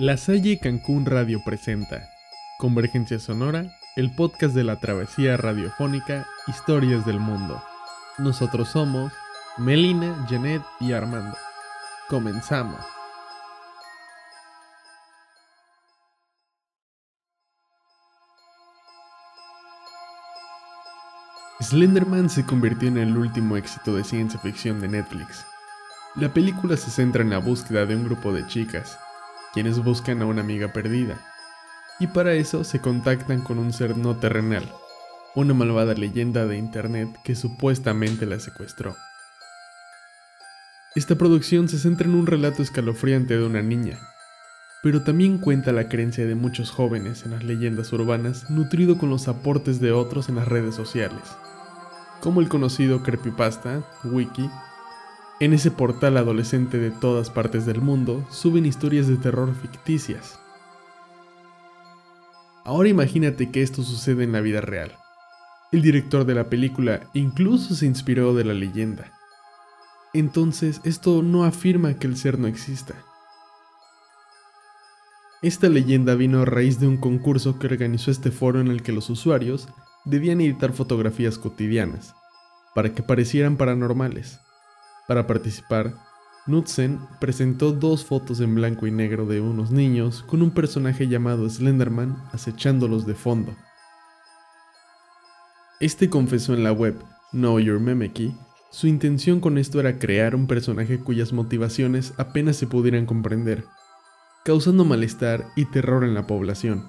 La Salle Cancún Radio presenta Convergencia Sonora, el podcast de la travesía radiofónica Historias del Mundo. Nosotros somos Melina, Janet y Armando. Comenzamos. Slenderman se convirtió en el último éxito de ciencia ficción de Netflix. La película se centra en la búsqueda de un grupo de chicas, quienes buscan a una amiga perdida, y para eso se contactan con un ser no terrenal, una malvada leyenda de internet que supuestamente la secuestró. Esta producción se centra en un relato escalofriante de una niña, pero también cuenta la creencia de muchos jóvenes en las leyendas urbanas nutrido con los aportes de otros en las redes sociales, como el conocido creepypasta, wiki, en ese portal adolescente de todas partes del mundo suben historias de terror ficticias. Ahora imagínate que esto sucede en la vida real. El director de la película incluso se inspiró de la leyenda. Entonces, esto no afirma que el ser no exista. Esta leyenda vino a raíz de un concurso que organizó este foro en el que los usuarios debían editar fotografías cotidianas, para que parecieran paranormales. Para participar, Knudsen presentó dos fotos en blanco y negro de unos niños con un personaje llamado Slenderman acechándolos de fondo. Este confesó en la web Know Your Memeki su intención con esto era crear un personaje cuyas motivaciones apenas se pudieran comprender, causando malestar y terror en la población.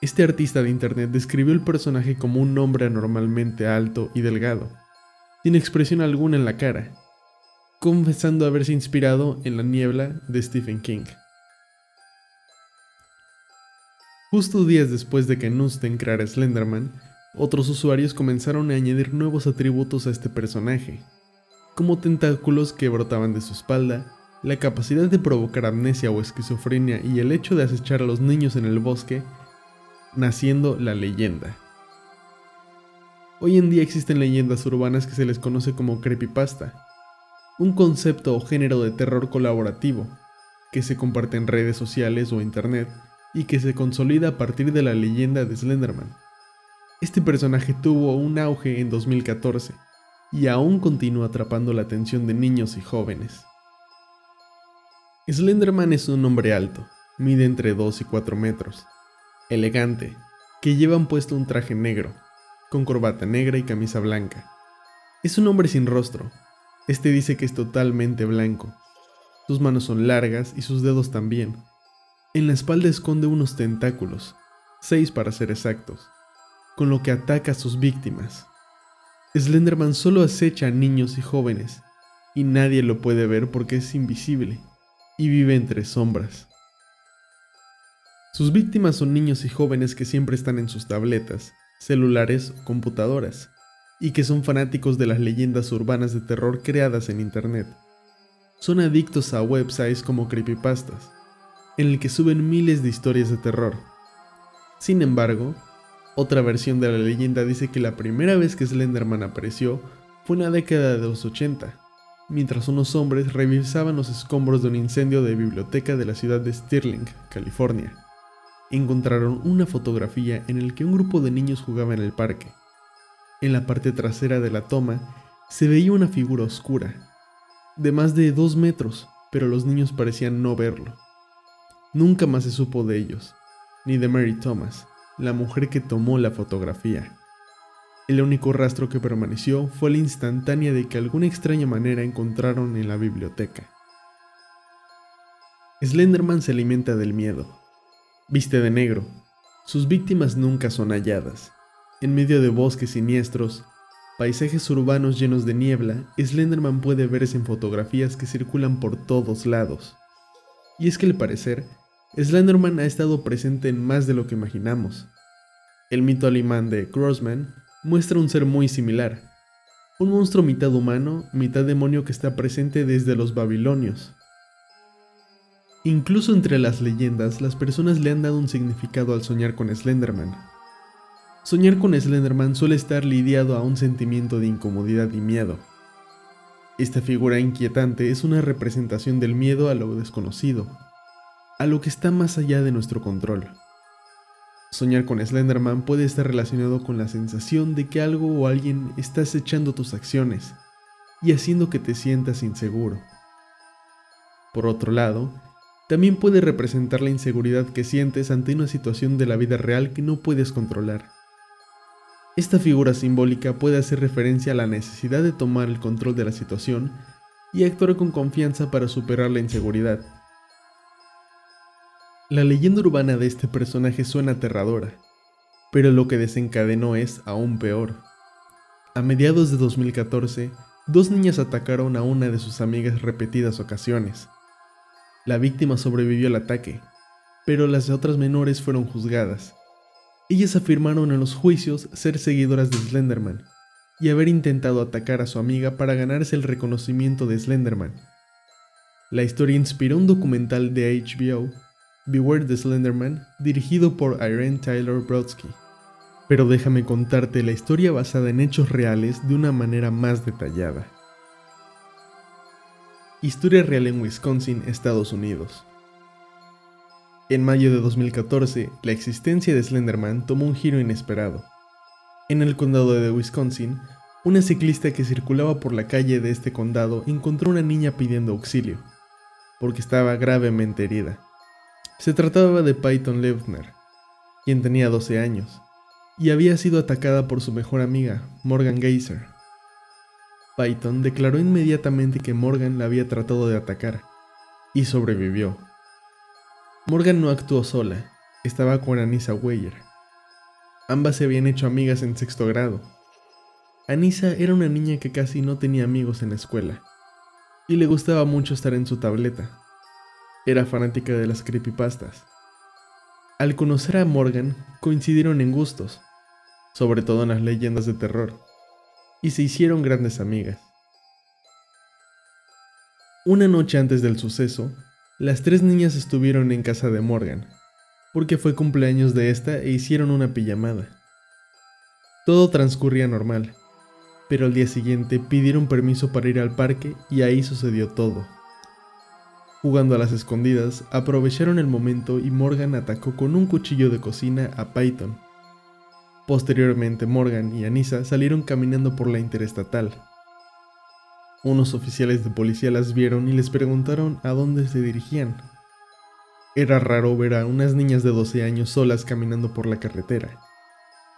Este artista de internet describió el personaje como un hombre anormalmente alto y delgado, sin expresión alguna en la cara, confesando haberse inspirado en La niebla de Stephen King. Justo días después de que Nusten creara Slenderman, otros usuarios comenzaron a añadir nuevos atributos a este personaje, como tentáculos que brotaban de su espalda, la capacidad de provocar amnesia o esquizofrenia y el hecho de acechar a los niños en el bosque, naciendo la leyenda. Hoy en día existen leyendas urbanas que se les conoce como creepypasta, un concepto o género de terror colaborativo, que se comparte en redes sociales o internet y que se consolida a partir de la leyenda de Slenderman. Este personaje tuvo un auge en 2014 y aún continúa atrapando la atención de niños y jóvenes. Slenderman es un hombre alto, mide entre 2 y 4 metros, elegante, que lleva puesto un traje negro, con corbata negra y camisa blanca. Es un hombre sin rostro, este dice que es totalmente blanco. Sus manos son largas y sus dedos también. En la espalda esconde unos tentáculos, seis para ser exactos, con lo que ataca a sus víctimas. Slenderman solo acecha a niños y jóvenes, y nadie lo puede ver porque es invisible y vive entre sombras. Sus víctimas son niños y jóvenes que siempre están en sus tabletas, celulares o computadoras, y que son fanáticos de las leyendas urbanas de terror creadas en Internet. Son adictos a websites como creepypastas, en el que suben miles de historias de terror. Sin embargo, otra versión de la leyenda dice que la primera vez que Slenderman apareció fue en la década de los 80, mientras unos hombres revisaban los escombros de un incendio de biblioteca de la ciudad de Stirling, California. Encontraron una fotografía en la que un grupo de niños jugaba en el parque. En la parte trasera de la toma se veía una figura oscura, de más de dos metros, pero los niños parecían no verlo. Nunca más se supo de ellos, ni de Mary Thomas, la mujer que tomó la fotografía. El único rastro que permaneció fue la instantánea de que alguna extraña manera encontraron en la biblioteca. Slenderman se alimenta del miedo. Viste de negro. Sus víctimas nunca son halladas. En medio de bosques siniestros, paisajes urbanos llenos de niebla, Slenderman puede verse en fotografías que circulan por todos lados. Y es que al parecer, Slenderman ha estado presente en más de lo que imaginamos. El mito alemán de Grossman muestra un ser muy similar, un monstruo mitad humano, mitad demonio que está presente desde los babilonios. Incluso entre las leyendas, las personas le han dado un significado al soñar con Slenderman, Soñar con Slenderman suele estar lidiado a un sentimiento de incomodidad y miedo. Esta figura inquietante es una representación del miedo a lo desconocido, a lo que está más allá de nuestro control. Soñar con Slenderman puede estar relacionado con la sensación de que algo o alguien está acechando tus acciones y haciendo que te sientas inseguro. Por otro lado, también puede representar la inseguridad que sientes ante una situación de la vida real que no puedes controlar. Esta figura simbólica puede hacer referencia a la necesidad de tomar el control de la situación y actuar con confianza para superar la inseguridad. La leyenda urbana de este personaje suena aterradora, pero lo que desencadenó es aún peor. A mediados de 2014, dos niñas atacaron a una de sus amigas repetidas ocasiones. La víctima sobrevivió al ataque, pero las otras menores fueron juzgadas. Ellas afirmaron en los juicios ser seguidoras de Slenderman y haber intentado atacar a su amiga para ganarse el reconocimiento de Slenderman. La historia inspiró un documental de HBO Beware the Slenderman, dirigido por Irene Tyler Brodsky. Pero déjame contarte la historia basada en hechos reales de una manera más detallada. Historia real en Wisconsin, Estados Unidos. En mayo de 2014, la existencia de Slenderman tomó un giro inesperado. En el condado de Wisconsin, una ciclista que circulaba por la calle de este condado encontró una niña pidiendo auxilio, porque estaba gravemente herida. Se trataba de Python Leutner, quien tenía 12 años, y había sido atacada por su mejor amiga, Morgan Geyser. Python declaró inmediatamente que Morgan la había tratado de atacar, y sobrevivió. Morgan no actuó sola, estaba con Anissa Weyer. Ambas se habían hecho amigas en sexto grado. Anissa era una niña que casi no tenía amigos en la escuela, y le gustaba mucho estar en su tableta, era fanática de las creepypastas. Al conocer a Morgan, coincidieron en gustos, sobre todo en las leyendas de terror, y se hicieron grandes amigas. Una noche antes del suceso, las tres niñas estuvieron en casa de Morgan, porque fue cumpleaños de esta e hicieron una pijamada. Todo transcurría normal, pero al día siguiente pidieron permiso para ir al parque y ahí sucedió todo. Jugando a las escondidas, aprovecharon el momento y Morgan atacó con un cuchillo de cocina a Python. Posteriormente Morgan y Anissa salieron caminando por la interestatal. Unos oficiales de policía las vieron y les preguntaron a dónde se dirigían. Era raro ver a unas niñas de 12 años solas caminando por la carretera,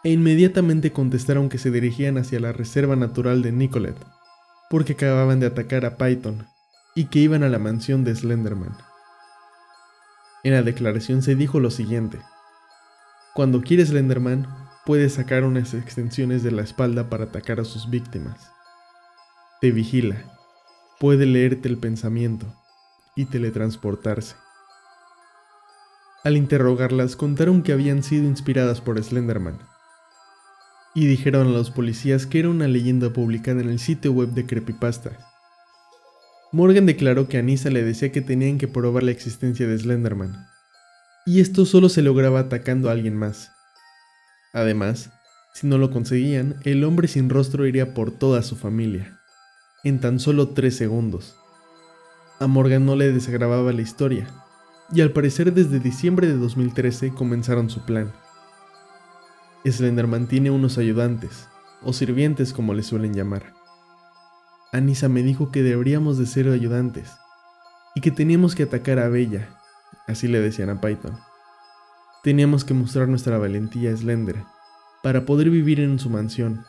e inmediatamente contestaron que se dirigían hacia la reserva natural de Nicolet, porque acababan de atacar a Python, y que iban a la mansión de Slenderman. En la declaración se dijo lo siguiente. Cuando quiere Slenderman, puede sacar unas extensiones de la espalda para atacar a sus víctimas. Te vigila, puede leerte el pensamiento y teletransportarse. Al interrogarlas contaron que habían sido inspiradas por Slenderman y dijeron a los policías que era una leyenda publicada en el sitio web de Creepypasta Morgan declaró que Anissa le decía que tenían que probar la existencia de Slenderman, y esto solo se lograba atacando a alguien más. Además, si no lo conseguían, el hombre sin rostro iría por toda su familia, en tan solo tres segundos. A Morgan no le desagravaba la historia, y al parecer desde diciembre de 2013 comenzaron su plan. Slenderman tiene unos ayudantes, o sirvientes como le suelen llamar Anisa me dijo que deberíamos de ser ayudantes y que teníamos que atacar a Bella, así le decían a Python. Teníamos que mostrar nuestra valentía a Slender para poder vivir en su mansión.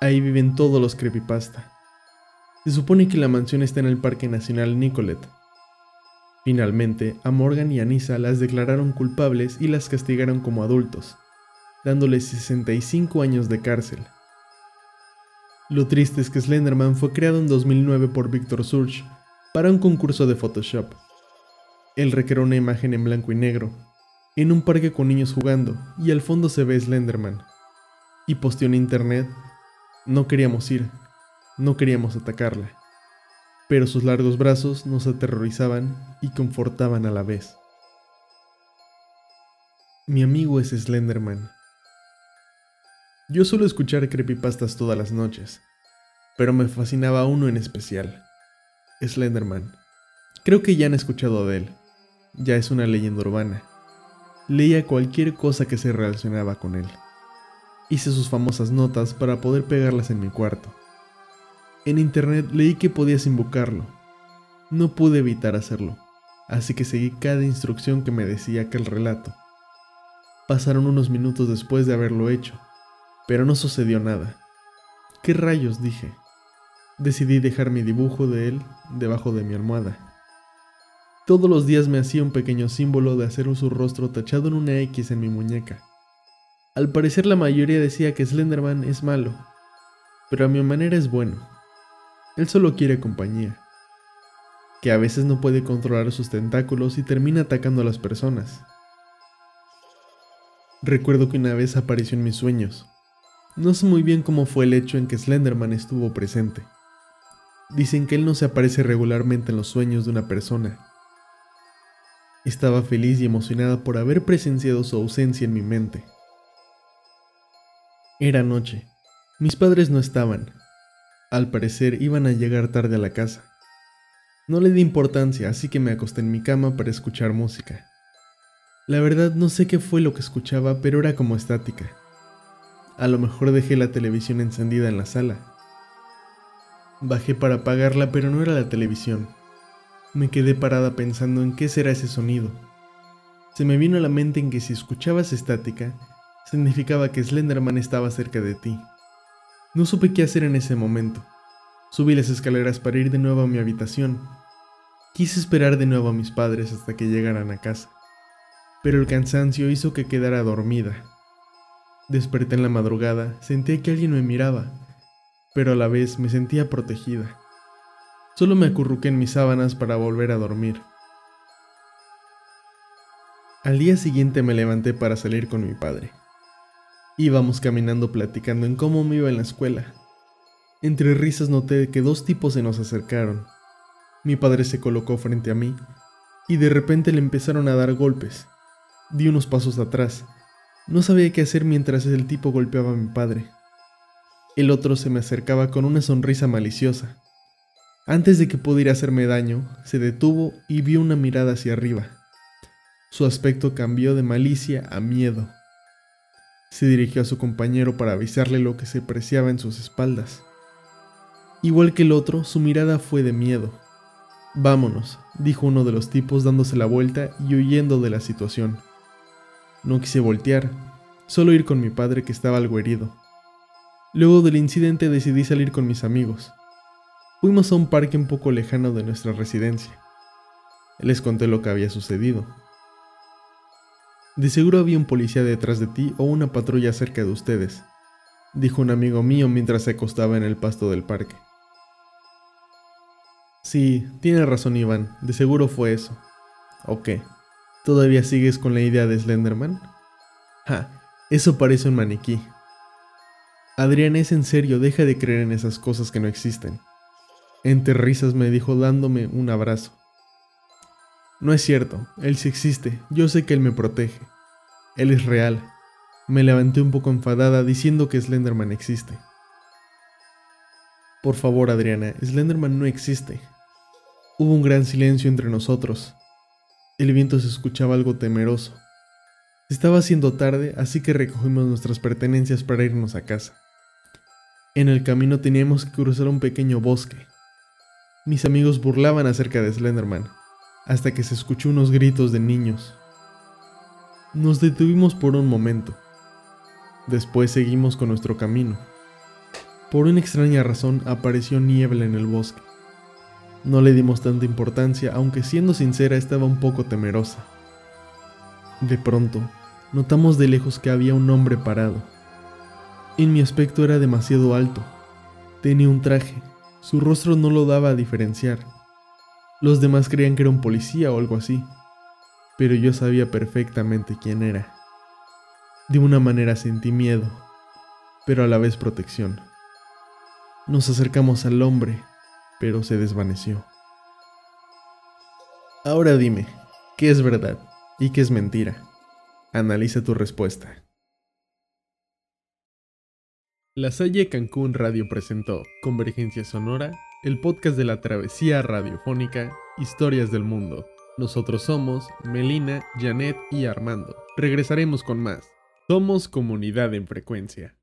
Ahí viven todos los creepypasta. Se supone que la mansión está en el Parque Nacional Nicolet. Finalmente, a Morgan y Anissa las declararon culpables y las castigaron como adultos, dándoles 65 años de cárcel. Lo triste es que Slenderman fue creado en 2009 por Victor Surge para un concurso de Photoshop. Él recreó una imagen en blanco y negro, en un parque con niños jugando, y al fondo se ve Slenderman. Y posteó en internet, no queríamos ir, no queríamos atacarla, pero sus largos brazos nos aterrorizaban y confortaban a la vez. Mi amigo es Slenderman. Yo suelo escuchar creepypastas todas las noches, pero me fascinaba uno en especial, Slenderman. Creo que ya han escuchado de él. ya es una leyenda urbana. Leía cualquier cosa que se relacionaba con él. Hice sus famosas notas para poder pegarlas en mi cuarto. En internet leí que podías invocarlo. No pude evitar hacerlo, así que seguí cada instrucción que me decía aquel relato. Pasaron unos minutos después de haberlo hecho, pero no sucedió nada. ¿Qué rayos? dije. Decidí dejar mi dibujo de él debajo de mi almohada. Todos los días me hacía un pequeño símbolo de hacer su rostro tachado en una X en mi muñeca. Al parecer la mayoría decía que Slenderman es malo, pero a mi manera es bueno. Él solo quiere compañía. Que a veces no puede controlar sus tentáculos y termina atacando a las personas. Recuerdo que una vez apareció en mis sueños. No sé muy bien cómo fue el hecho en que Slenderman estuvo presente. Dicen que él no se aparece regularmente en los sueños de una persona. Estaba feliz y emocionada por haber presenciado su ausencia en mi mente. Era noche. Mis padres no estaban. Al parecer iban a llegar tarde a la casa. No le di importancia, así que me acosté en mi cama para escuchar música. La verdad no sé qué fue lo que escuchaba, pero era como estática. A lo mejor dejé la televisión encendida en la sala. Bajé para apagarla, pero no era la televisión. Me quedé parada pensando en qué será ese sonido. Se me vino a la mente en que si escuchabas estática, significaba que Slenderman estaba cerca de ti. No supe qué hacer en ese momento. Subí las escaleras para ir de nuevo a mi habitación. Quise esperar de nuevo a mis padres hasta que llegaran a casa, pero el cansancio hizo que quedara dormida. Desperté en la madrugada, sentí que alguien me miraba pero a la vez me sentía protegida. Solo me acurruqué en mis sábanas para volver a dormir. Al día siguiente me levanté para salir con mi padre. Íbamos caminando platicando en cómo me iba en la escuela. Entre risas noté que dos tipos se nos acercaron. Mi padre se colocó frente a mí y de repente le empezaron a dar golpes. Di unos pasos atrás. No sabía qué hacer mientras el tipo golpeaba a mi padre. El otro se me acercaba con una sonrisa maliciosa. Antes de que pudiera hacerme daño, se detuvo y vio una mirada hacia arriba. Su aspecto cambió de malicia a miedo. Se dirigió a su compañero para avisarle lo que se preciaba en sus espaldas. Igual que el otro, su mirada fue de miedo. Vámonos, dijo uno de los tipos dándose la vuelta y huyendo de la situación. No quise voltear, solo ir con mi padre que estaba algo herido. Luego del incidente decidí salir con mis amigos. Fuimos a un parque un poco lejano de nuestra residencia. Les conté lo que había sucedido. De seguro había un policía detrás de ti o una patrulla cerca de ustedes, dijo un amigo mío mientras se acostaba en el pasto del parque. Sí, tiene razón Iván, de seguro fue eso. ¿O qué? ¿Todavía sigues con la idea de Slenderman? Ja, eso parece un maniquí, Adrián es en serio, deja de creer en esas cosas que no existen. Entre risas me dijo dándome un abrazo. No es cierto, él sí existe, yo sé que él me protege. Él es real. Me levanté un poco enfadada diciendo que Slenderman existe. Por favor, Adriana, Slenderman no existe. Hubo un gran silencio entre nosotros. El viento se escuchaba algo temeroso. Estaba haciendo tarde, así que recogimos nuestras pertenencias para irnos a casa. En el camino teníamos que cruzar un pequeño bosque. Mis amigos burlaban acerca de Slenderman, hasta que se escuchó unos gritos de niños. Nos detuvimos por un momento. Después seguimos con nuestro camino. Por una extraña razón apareció niebla en el bosque. No le dimos tanta importancia, aunque siendo sincera estaba un poco temerosa. De pronto, notamos de lejos que había un hombre parado. En mi aspecto era demasiado alto. Tenía un traje. Su rostro no lo daba a diferenciar. Los demás creían que era un policía o algo así. Pero yo sabía perfectamente quién era. De una manera sentí miedo, pero a la vez protección. Nos acercamos al hombre, pero se desvaneció. Ahora dime, ¿qué es verdad y qué es mentira? Analiza tu respuesta. La Salle Cancún Radio presentó Convergencia Sonora, el podcast de la travesía radiofónica Historias del Mundo. Nosotros somos Melina, Janet y Armando. Regresaremos con más. Somos comunidad en frecuencia.